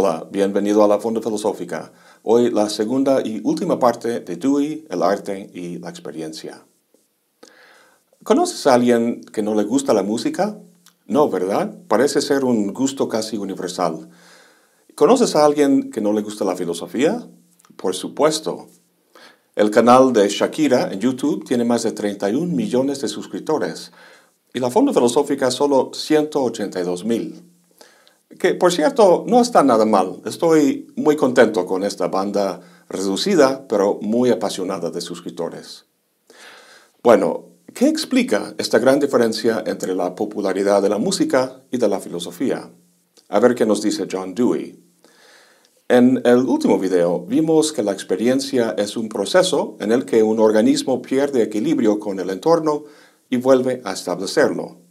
Hola, bienvenido a la Fonda Filosófica. Hoy la segunda y última parte de Dewey, el arte y la experiencia. ¿Conoces a alguien que no le gusta la música? No, ¿verdad? Parece ser un gusto casi universal. ¿Conoces a alguien que no le gusta la filosofía? Por supuesto. El canal de Shakira en YouTube tiene más de 31 millones de suscriptores y la Fonda Filosófica solo 182 mil. Que por cierto, no está nada mal. Estoy muy contento con esta banda reducida, pero muy apasionada de suscriptores. Bueno, ¿qué explica esta gran diferencia entre la popularidad de la música y de la filosofía? A ver qué nos dice John Dewey. En el último video vimos que la experiencia es un proceso en el que un organismo pierde equilibrio con el entorno y vuelve a establecerlo.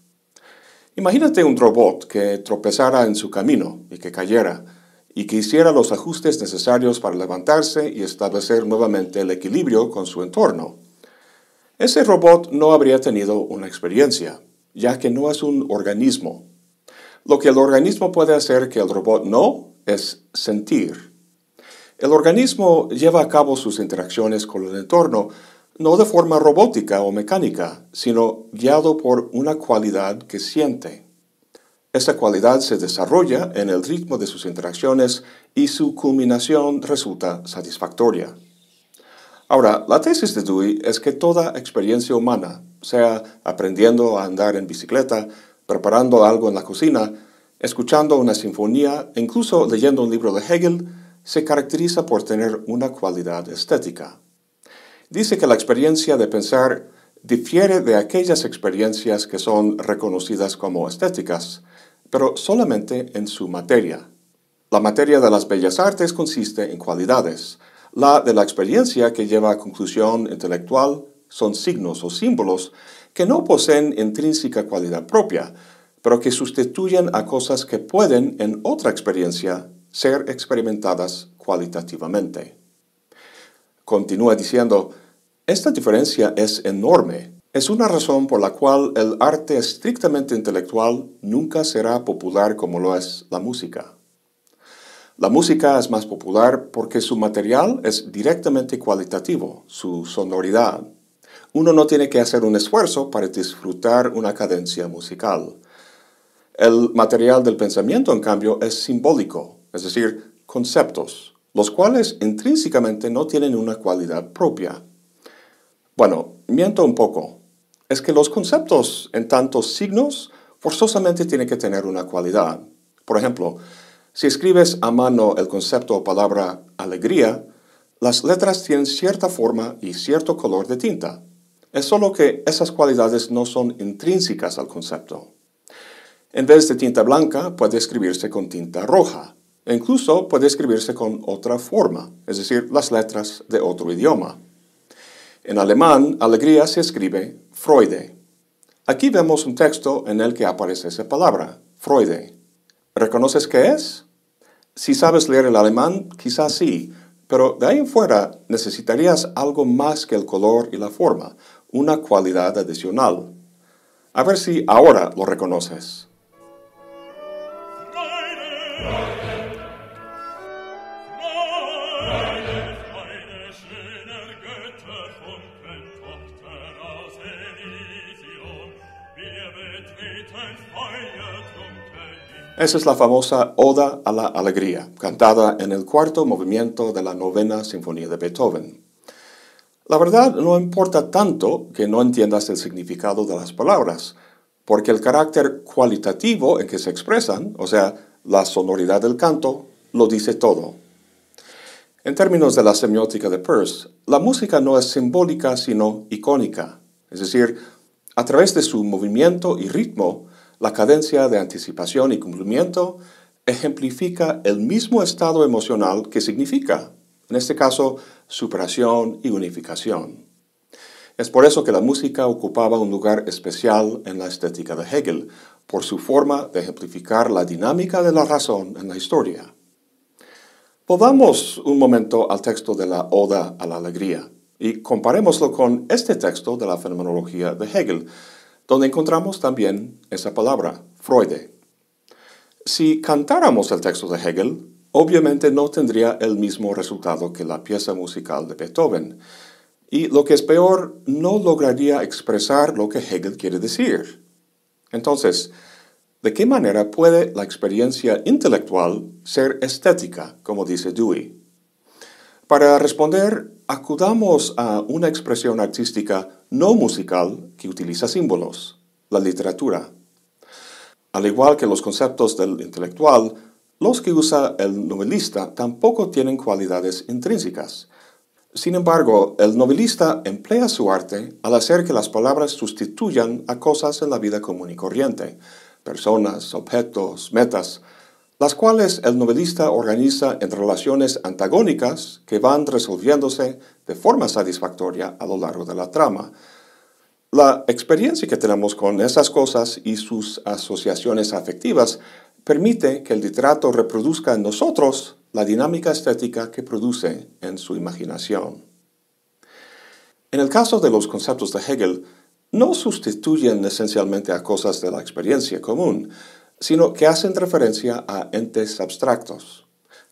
Imagínate un robot que tropezara en su camino y que cayera, y que hiciera los ajustes necesarios para levantarse y establecer nuevamente el equilibrio con su entorno. Ese robot no habría tenido una experiencia, ya que no es un organismo. Lo que el organismo puede hacer que el robot no es sentir. El organismo lleva a cabo sus interacciones con el entorno no de forma robótica o mecánica, sino guiado por una cualidad que siente. Esa cualidad se desarrolla en el ritmo de sus interacciones y su culminación resulta satisfactoria. Ahora, la tesis de Dewey es que toda experiencia humana, sea aprendiendo a andar en bicicleta, preparando algo en la cocina, escuchando una sinfonía incluso leyendo un libro de Hegel, se caracteriza por tener una cualidad estética. Dice que la experiencia de pensar difiere de aquellas experiencias que son reconocidas como estéticas, pero solamente en su materia. La materia de las bellas artes consiste en cualidades. La de la experiencia que lleva a conclusión intelectual son signos o símbolos que no poseen intrínseca cualidad propia, pero que sustituyen a cosas que pueden en otra experiencia ser experimentadas cualitativamente. Continúa diciendo, esta diferencia es enorme. Es una razón por la cual el arte estrictamente intelectual nunca será popular como lo es la música. La música es más popular porque su material es directamente cualitativo, su sonoridad. Uno no tiene que hacer un esfuerzo para disfrutar una cadencia musical. El material del pensamiento, en cambio, es simbólico, es decir, conceptos, los cuales intrínsecamente no tienen una cualidad propia. Bueno, miento un poco. Es que los conceptos en tantos signos forzosamente tienen que tener una cualidad. Por ejemplo, si escribes a mano el concepto o palabra alegría, las letras tienen cierta forma y cierto color de tinta. Es solo que esas cualidades no son intrínsecas al concepto. En vez de tinta blanca, puede escribirse con tinta roja. E incluso puede escribirse con otra forma, es decir, las letras de otro idioma. En alemán, alegría se escribe Freude. Aquí vemos un texto en el que aparece esa palabra, Freude. ¿Reconoces qué es? Si sabes leer el alemán, quizás sí, pero de ahí en fuera necesitarías algo más que el color y la forma, una cualidad adicional. A ver si ahora lo reconoces. Esa es la famosa Oda a la Alegría, cantada en el cuarto movimiento de la novena Sinfonía de Beethoven. La verdad no importa tanto que no entiendas el significado de las palabras, porque el carácter cualitativo en que se expresan, o sea, la sonoridad del canto, lo dice todo. En términos de la semiótica de Peirce, la música no es simbólica sino icónica, es decir, a través de su movimiento y ritmo, la cadencia de anticipación y cumplimiento ejemplifica el mismo estado emocional que significa, en este caso, superación y unificación. Es por eso que la música ocupaba un lugar especial en la estética de Hegel, por su forma de ejemplificar la dinámica de la razón en la historia. Volvamos un momento al texto de la Oda a la Alegría y comparémoslo con este texto de la fenomenología de Hegel, donde encontramos también esa palabra, Freude. Si cantáramos el texto de Hegel, obviamente no tendría el mismo resultado que la pieza musical de Beethoven. Y lo que es peor, no lograría expresar lo que Hegel quiere decir. Entonces, ¿de qué manera puede la experiencia intelectual ser estética, como dice Dewey? Para responder, acudamos a una expresión artística no musical que utiliza símbolos, la literatura. Al igual que los conceptos del intelectual, los que usa el novelista tampoco tienen cualidades intrínsecas. Sin embargo, el novelista emplea su arte al hacer que las palabras sustituyan a cosas en la vida común y corriente, personas, objetos, metas, las cuales el novelista organiza en relaciones antagónicas que van resolviéndose de forma satisfactoria a lo largo de la trama. La experiencia que tenemos con esas cosas y sus asociaciones afectivas permite que el literato reproduzca en nosotros la dinámica estética que produce en su imaginación. En el caso de los conceptos de Hegel, no sustituyen esencialmente a cosas de la experiencia común, sino que hacen referencia a entes abstractos.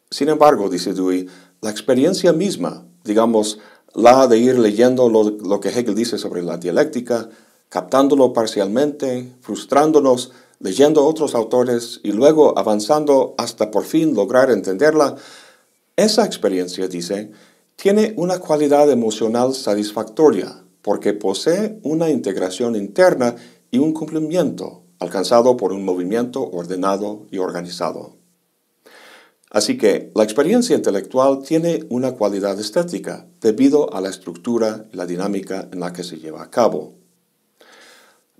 Sin embargo, dice Dewey, la experiencia misma, digamos, la de ir leyendo lo, que Hegel dice sobre la dialéctica, captándolo parcialmente, frustrándonos, leyendo otros autores y luego avanzando hasta por fin lograr entenderla, esa experiencia, dice, tiene una cualidad emocional satisfactoria porque posee una integración interna y un cumplimiento alcanzado por un movimiento ordenado y organizado. Así que la experiencia intelectual tiene una cualidad estética debido a la estructura y la dinámica en la que se lleva a cabo.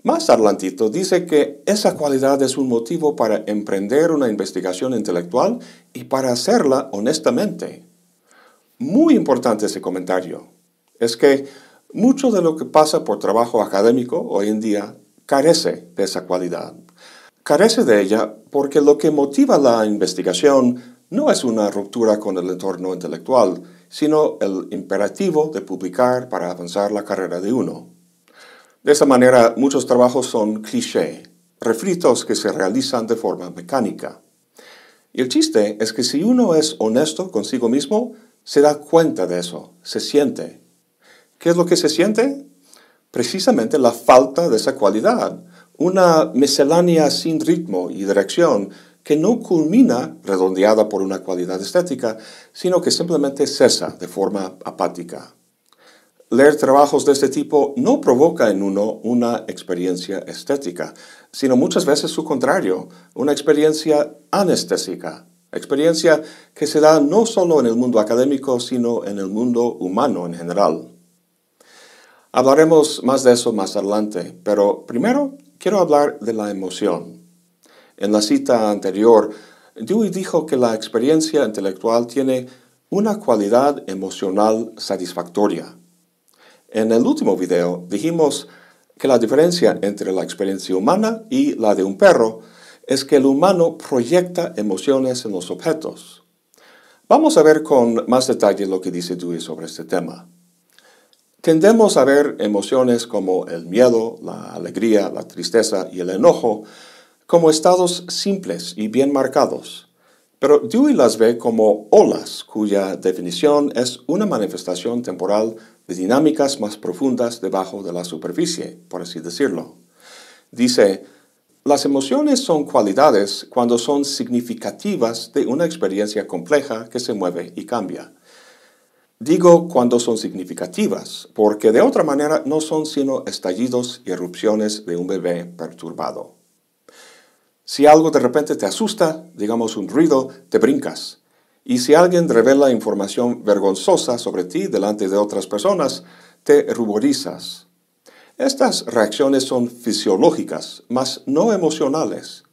Más adelantito dice que esa cualidad es un motivo para emprender una investigación intelectual y para hacerla honestamente. Muy importante ese comentario. Es que mucho de lo que pasa por trabajo académico hoy en día carece de esa cualidad. Carece de ella porque lo que motiva la investigación no es una ruptura con el entorno intelectual, sino el imperativo de publicar para avanzar la carrera de uno. De esta manera, muchos trabajos son cliché, refritos que se realizan de forma mecánica. Y el chiste es que si uno es honesto consigo mismo, se da cuenta de eso, se siente. ¿Qué es lo que se siente? Precisamente la falta de esa cualidad, una miscelánea sin ritmo y dirección que no culmina redondeada por una cualidad estética, sino que simplemente cesa de forma apática. Leer trabajos de este tipo no provoca en uno una experiencia estética, sino muchas veces su contrario, una experiencia anestésica, experiencia que se da no solo en el mundo académico, sino en el mundo humano en general. Hablaremos más de eso más adelante, pero primero quiero hablar de la emoción. En la cita anterior, Dewey dijo que la experiencia intelectual tiene una cualidad emocional satisfactoria. En el último video dijimos que la diferencia entre la experiencia humana y la de un perro es que el humano proyecta emociones en los objetos. Vamos a ver con más detalle lo que dice Dewey sobre este tema. Tendemos a ver emociones como el miedo, la alegría, la tristeza y el enojo como estados simples y bien marcados. Pero Dewey las ve como olas cuya definición es una manifestación temporal de dinámicas más profundas debajo de la superficie, por así decirlo. Dice, las emociones son cualidades cuando son significativas de una experiencia compleja que se mueve y cambia. Digo cuando son significativas, porque de otra manera no son sino estallidos y erupciones de un bebé perturbado. Si algo de repente te asusta, digamos un ruido, te brincas. Y si alguien revela información vergonzosa sobre ti delante de otras personas, te ruborizas. Estas reacciones son fisiológicas, mas no emocionales.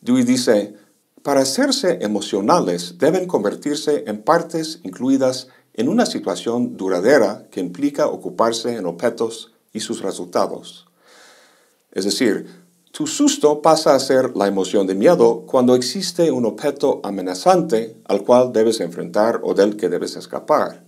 Dewey dice, para hacerse emocionales deben convertirse en partes incluidas una situación duradera que implica ocuparse en objetos y sus resultados. Es decir, tu susto pasa a ser la emoción de miedo cuando existe un objeto amenazante al cual debes enfrentar o del que debes escapar.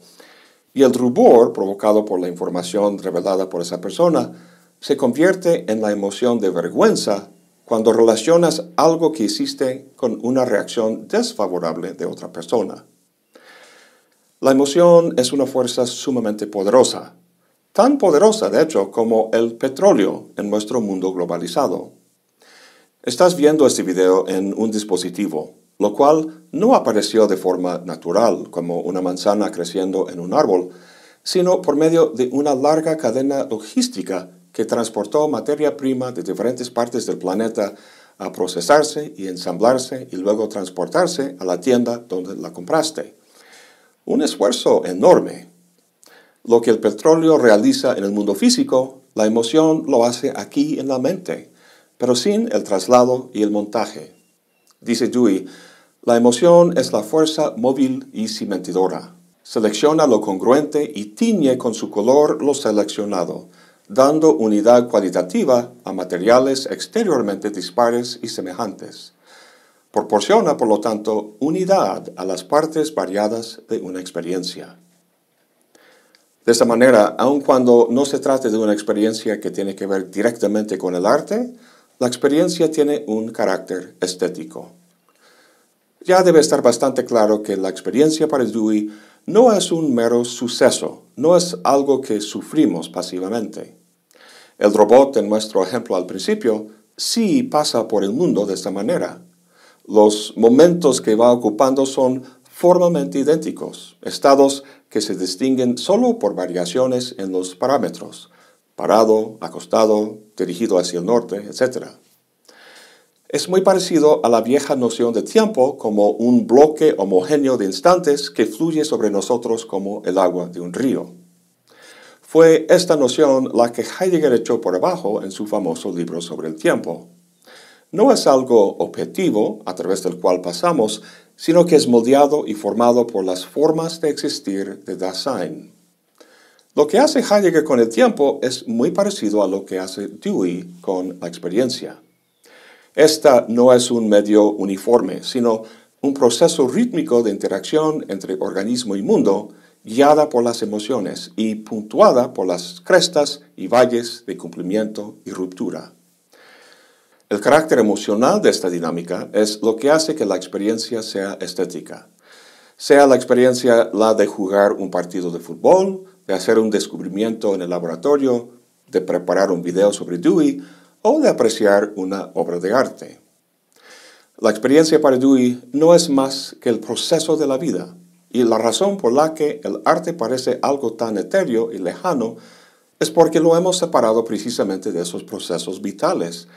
Y el rubor provocado por la información revelada por esa persona se convierte en la emoción de vergüenza cuando relacionas algo que hiciste con una reacción desfavorable de otra persona. La emoción es una fuerza sumamente poderosa, tan poderosa de hecho como el petróleo en nuestro mundo globalizado. Estás viendo este video en un dispositivo, lo cual no apareció de forma natural como una manzana creciendo en un árbol, sino por medio de una larga cadena logística que transportó materia prima de diferentes partes del planeta a procesarse y ensamblarse y luego transportarse a la tienda donde la compraste. Un esfuerzo enorme. Lo que el petróleo realiza en el mundo físico, la emoción lo hace aquí en la mente, pero sin el traslado y el montaje. Dice Dewey, la emoción es la fuerza móvil y cimentidora. Selecciona lo congruente y tiñe con su color lo seleccionado dando unidad cualitativa a materiales exteriormente dispares y semejantes. Proporciona, por lo tanto, unidad a las partes variadas de una experiencia. De esta manera, aun cuando no se trate de una experiencia que tiene que ver directamente con el arte, la experiencia tiene un carácter estético. Ya debe estar bastante claro que la experiencia para Dewey no es un mero suceso, no es algo que sufrimos pasivamente. El robot en nuestro ejemplo al principio sí pasa por el mundo de esta manera. Los momentos que va ocupando son formalmente idénticos, estados que se distinguen solo por variaciones en los parámetros, parado, acostado, dirigido hacia el norte, etc. Es muy parecido a la vieja noción de tiempo como un bloque homogéneo de instantes que fluye sobre nosotros como el agua de un río. Fue esta noción la que Heidegger echó por abajo en su famoso libro sobre el tiempo. No es algo objetivo a través del cual pasamos, sino que es moldeado y formado por las formas de existir de Dasein. Lo que hace Heidegger con el tiempo es muy parecido a lo que hace Dewey con la experiencia. Esta no es un medio uniforme, sino un proceso rítmico de interacción entre organismo y mundo, guiada por las emociones y puntuada por las crestas y valles de cumplimiento y ruptura. El carácter emocional de esta dinámica es lo que hace que la experiencia sea estética. Sea la experiencia la de jugar un partido de fútbol, de hacer un descubrimiento en el laboratorio, de preparar un video sobre Dewey o de apreciar una obra de arte. La experiencia para Dewey no es más que el proceso de la vida, y la razón por la que el arte parece algo tan etéreo y lejano es porque lo hemos separado precisamente de esos procesos vitales,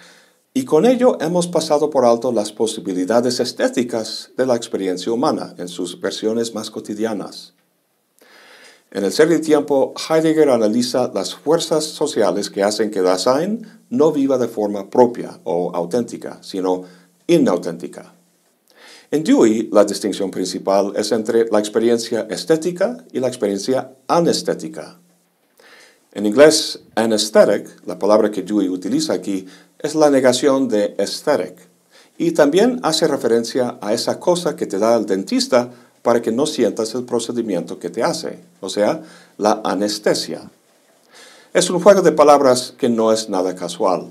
y con ello hemos pasado por alto las posibilidades estéticas de la experiencia humana en sus versiones más cotidianas. En el ser del tiempo, Heidegger analiza las fuerzas sociales que hacen que Dasein no viva de forma propia o auténtica, sino inauténtica. En Dewey, la distinción principal es entre la experiencia estética y la experiencia anestética. En inglés, anesthetic, la palabra que Dewey utiliza aquí, es la negación de aesthetic. Y también hace referencia a esa cosa que te da el dentista para que no sientas el procedimiento que te hace, o sea, la anestesia. Es un juego de palabras que no es nada casual.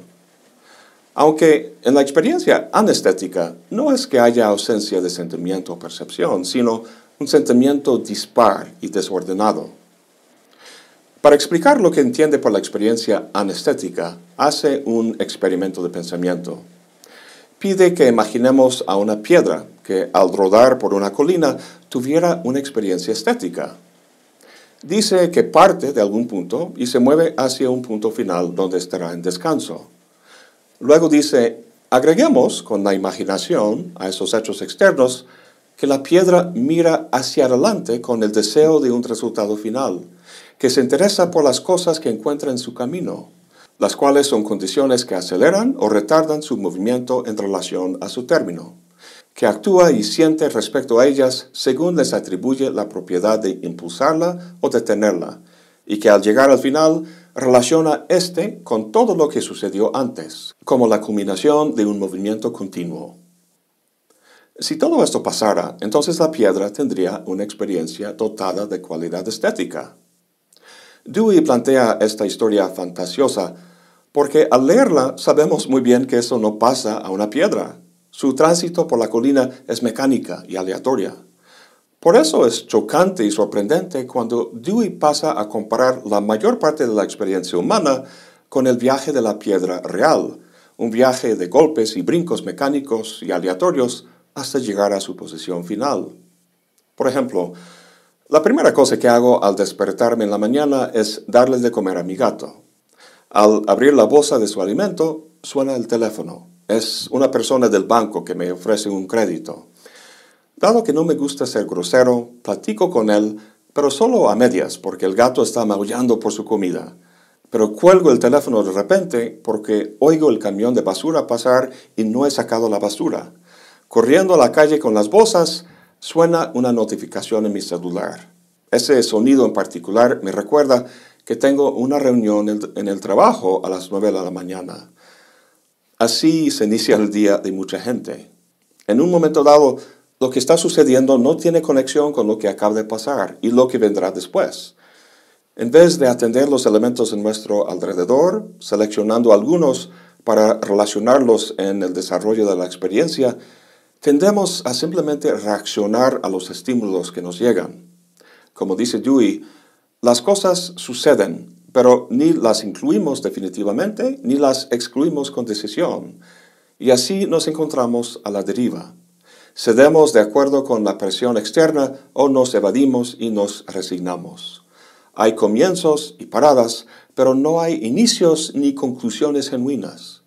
Aunque en la experiencia anestética no es que haya ausencia de sentimiento o percepción, sino un sentimiento dispar y desordenado. Para explicar lo que entiende por la experiencia anestética, hace un experimento de pensamiento. Pide que imaginemos a una piedra que al rodar por una colina tuviera una experiencia estética. Dice que parte de algún punto y se mueve hacia un punto final donde estará en descanso. Luego dice, agreguemos con la imaginación a esos hechos externos que la piedra mira hacia adelante con el deseo de un resultado final, que se interesa por las cosas que encuentra en su camino, las cuales son condiciones que aceleran o retardan su movimiento en relación a su término que actúa y siente respecto a ellas según les atribuye la propiedad de impulsarla o detenerla, y que al llegar al final relaciona este con todo lo que sucedió antes, como la culminación de un movimiento continuo. Si todo esto pasara, entonces la piedra tendría una experiencia dotada de cualidad estética. Dewey plantea esta historia fantasiosa porque al leerla sabemos muy bien que eso no pasa a una piedra. Su tránsito por la colina es mecánica y aleatoria. Por eso es chocante y sorprendente cuando Dewey pasa a comparar la mayor parte de la experiencia humana con el viaje de la piedra real, un viaje de golpes y brincos mecánicos y aleatorios hasta llegar a su posición final. Por ejemplo, la primera cosa que hago al despertarme en la mañana es darles de comer a mi gato. Al abrir la bolsa de su alimento, suena el teléfono. Es una persona del banco que me ofrece un crédito. Dado que no me gusta ser grosero, platico con él, pero solo a medias, porque el gato está maullando por su comida. Pero cuelgo el teléfono de repente porque oigo el camión de basura pasar y no he sacado la basura. Corriendo a la calle con las bolsas, suena una notificación en mi celular. Ese sonido en particular me recuerda que tengo una reunión en el trabajo a las 9 de la mañana. Así se inicia el día de mucha gente. En un momento dado, lo que está sucediendo no tiene conexión con lo que acaba de pasar y lo que vendrá después. En vez de atender los elementos en nuestro alrededor, seleccionando algunos para relacionarlos en el desarrollo de la experiencia, tendemos a simplemente reaccionar a los estímulos que nos llegan. Como dice Dewey, las cosas suceden, pero ni las incluimos definitivamente ni las excluimos con decisión. Y así nos encontramos a la deriva. Cedemos de acuerdo con la presión externa o nos evadimos y nos resignamos. Hay comienzos y paradas, pero no hay inicios ni conclusiones genuinas.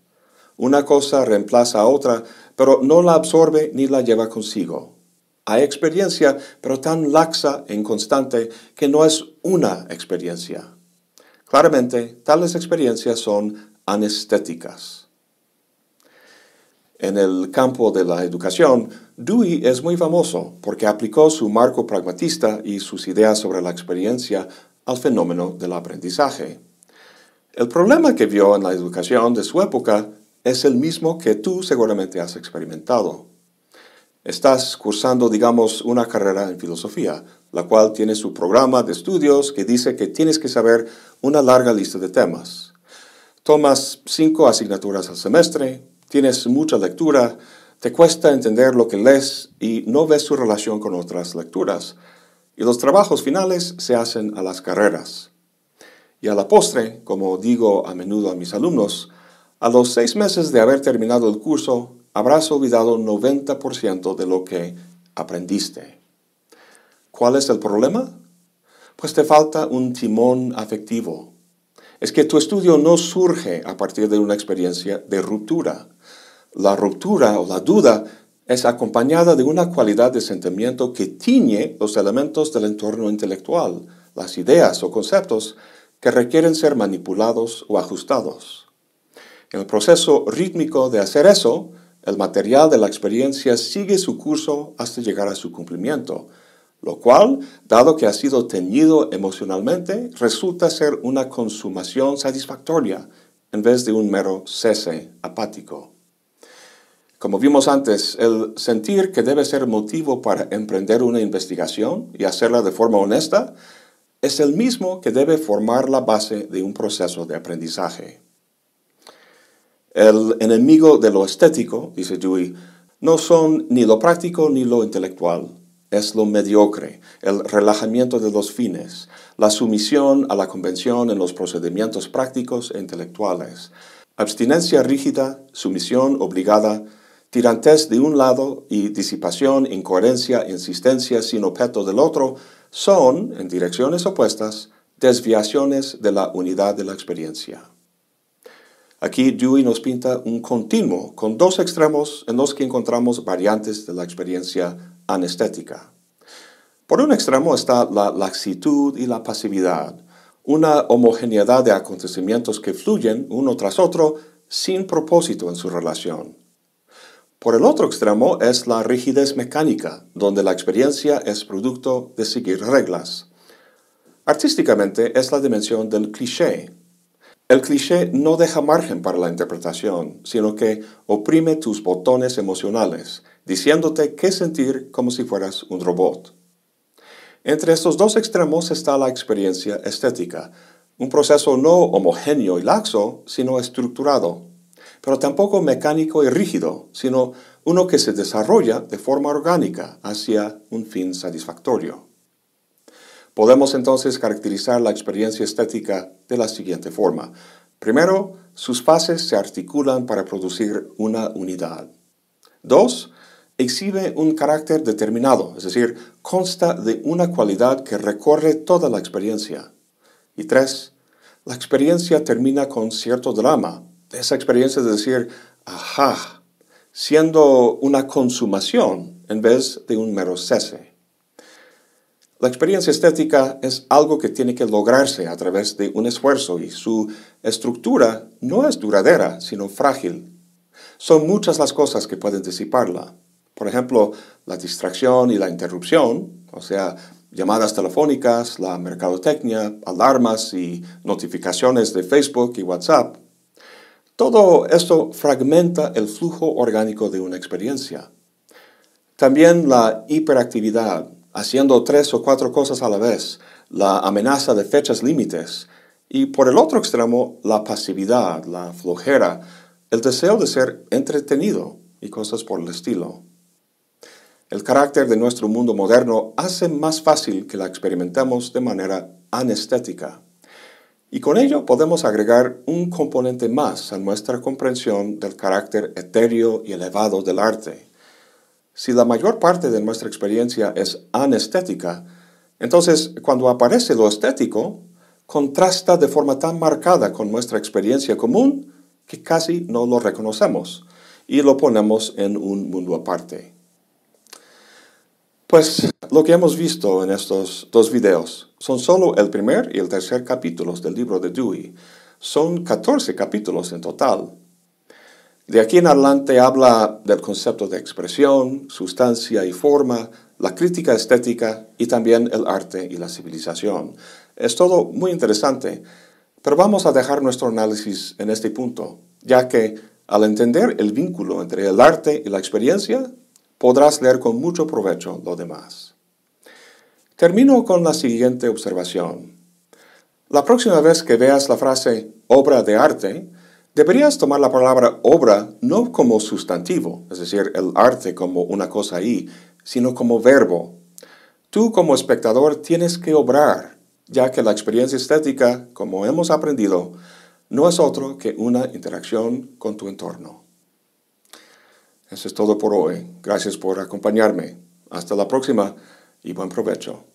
Una cosa reemplaza a otra, pero no la absorbe ni la lleva consigo. Hay experiencia, pero tan laxa e inconstante que no es una experiencia. Claramente, tales experiencias son anestéticas. En el campo de la educación, Dewey es muy famoso porque aplicó su marco pragmatista y sus ideas sobre la experiencia al fenómeno del aprendizaje. El problema que vio en la educación de su época es el mismo que tú seguramente has experimentado. Estás cursando, digamos, una carrera en filosofía, la cual tiene su programa de estudios que dice que tienes que saber una larga lista de temas. Tomas cinco asignaturas al semestre, tienes mucha lectura, te cuesta entender lo que lees y no ves su relación con otras lecturas. Y los trabajos finales se hacen a las carreras. Y a la postre, como digo a menudo a mis alumnos, a los seis meses de haber terminado el curso, habrás olvidado 90% de lo que aprendiste. ¿Cuál es el problema? Pues te falta un timón afectivo. Es que tu estudio no surge a partir de una experiencia de ruptura. La ruptura o la duda es acompañada de una cualidad de sentimiento que tiñe los elementos del entorno intelectual, las ideas o conceptos que requieren ser manipulados o ajustados. En el proceso rítmico de hacer eso, el material de la experiencia sigue su curso hasta llegar a su cumplimiento, lo cual, dado que ha sido teñido emocionalmente, resulta ser una consumación satisfactoria en vez de un mero cese apático. Como vimos antes, el sentir que debe ser motivo para emprender una investigación y hacerla de forma honesta es el mismo que debe formar la base de un proceso de aprendizaje. El enemigo de lo estético, dice Dewey, no son ni lo práctico ni lo intelectual, es lo mediocre, el relajamiento de los fines, la sumisión a la convención en los procedimientos prácticos e intelectuales, abstinencia rígida, sumisión obligada, tirantez de un lado y disipación, incoherencia, insistencia sin objeto del otro, son, en direcciones opuestas, desviaciones de la unidad de la experiencia. Aquí Dewey nos pinta un continuo con dos extremos en los que encontramos variantes de la experiencia anestética. Por un extremo está la laxitud y la pasividad, una homogeneidad de acontecimientos que fluyen uno tras otro sin propósito en su relación. Por el otro extremo es la rigidez mecánica, donde la experiencia es producto de seguir reglas. Artísticamente es la dimensión del cliché, el cliché no deja margen para la interpretación, sino que oprime tus botones emocionales, diciéndote qué sentir como si fueras un robot. Entre estos dos extremos está la experiencia estética, un proceso no homogéneo y laxo, sino estructurado, pero tampoco mecánico y rígido, sino uno que se desarrolla de forma orgánica hacia un fin satisfactorio. Podemos entonces caracterizar la experiencia estética de la siguiente forma. Primero, sus fases se articulan para producir una unidad. Dos, exhibe un carácter determinado, es decir, consta de una cualidad que recorre toda la experiencia. Y tres, la experiencia termina con cierto drama, esa experiencia de decir, ajá, siendo una consumación en vez de un mero cese. La experiencia estética es algo que tiene que lograrse a través de un esfuerzo y su estructura no es duradera, sino frágil. Son muchas las cosas que pueden disiparla. Por ejemplo, la distracción y la interrupción, o sea, llamadas telefónicas, la mercadotecnia, alarmas y notificaciones de Facebook y WhatsApp. Todo esto fragmenta el flujo orgánico de una experiencia. También la hiperactividad, haciendo tres o cuatro cosas a la vez, la amenaza de fechas límites y por el otro extremo la pasividad, la flojera, el deseo de ser entretenido y cosas por el estilo. El carácter de nuestro mundo moderno hace más fácil que la experimentemos de manera anestética. Y con ello podemos agregar un componente más a nuestra comprensión del carácter etéreo y elevado del arte. Si la mayor parte de nuestra experiencia es anestética, entonces cuando aparece lo estético, contrasta de forma tan marcada con nuestra experiencia común que casi no lo reconocemos y lo ponemos en un mundo aparte. Pues lo que hemos visto en estos dos videos son solo el primer y el tercer capítulos del libro de Dewey. Son 14 capítulos en total. De aquí en adelante habla del concepto de expresión, sustancia y forma, la crítica estética y también el arte y la civilización. Es todo muy interesante, pero vamos a dejar nuestro análisis en este punto, ya que al entender el vínculo entre el arte y la experiencia, podrás leer con mucho provecho lo demás. Termino con la siguiente observación. La próxima vez que veas la frase obra de arte, Deberías tomar la palabra obra no como sustantivo, es decir, el arte como una cosa ahí, sino como verbo. Tú como espectador tienes que obrar, ya que la experiencia estética, como hemos aprendido, no es otro que una interacción con tu entorno. Eso es todo por hoy. Gracias por acompañarme. Hasta la próxima y buen provecho.